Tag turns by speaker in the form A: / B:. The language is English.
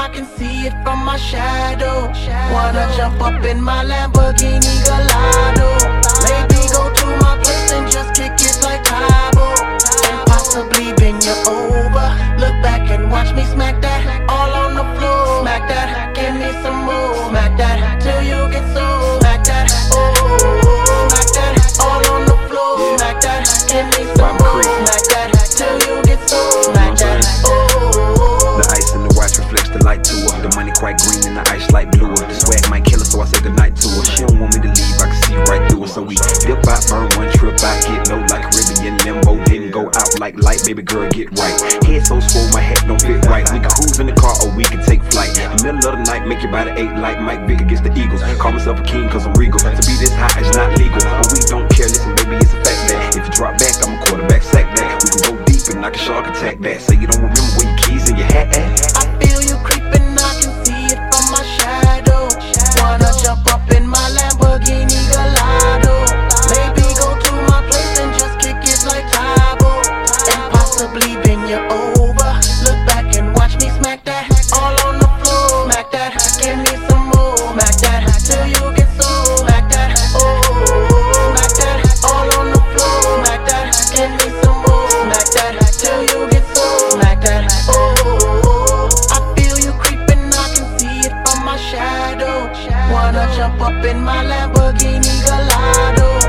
A: I can see it from my shadow. Wanna jump up in my Lamborghini Gallardo. Maybe go to my place and just kick it like Cabo. And possibly bend you over. Look back and watch me smack that all on the floor. Smack that, give me some more. Smack that
B: get low like Caribbean limbo. Didn't go out like light, baby girl, get right. Head so swole, my hat don't fit right. We can cruise in the car or we can take flight. The middle of the night, make your body eight like Mike Vick against the Eagles. Call myself a king cause I'm regal. To be this high is not legal. But we don't care, listen, baby, it's a fact that if you drop back, I'm a quarterback sack that. We can go deep and knock a shark attack that. Say you don't remember where your keys and your hat at.
A: you over. Look back and watch me smack that. All on the floor, smack that. Give me some more, smack that. Till you get so smack that. Oh, smack that. All on the floor, smack that. Give me some more, smack that. Till you get so smack that. Oh, I feel you creeping, I can see it from my shadow. Wanna jump up in my Lamborghini Gallardo.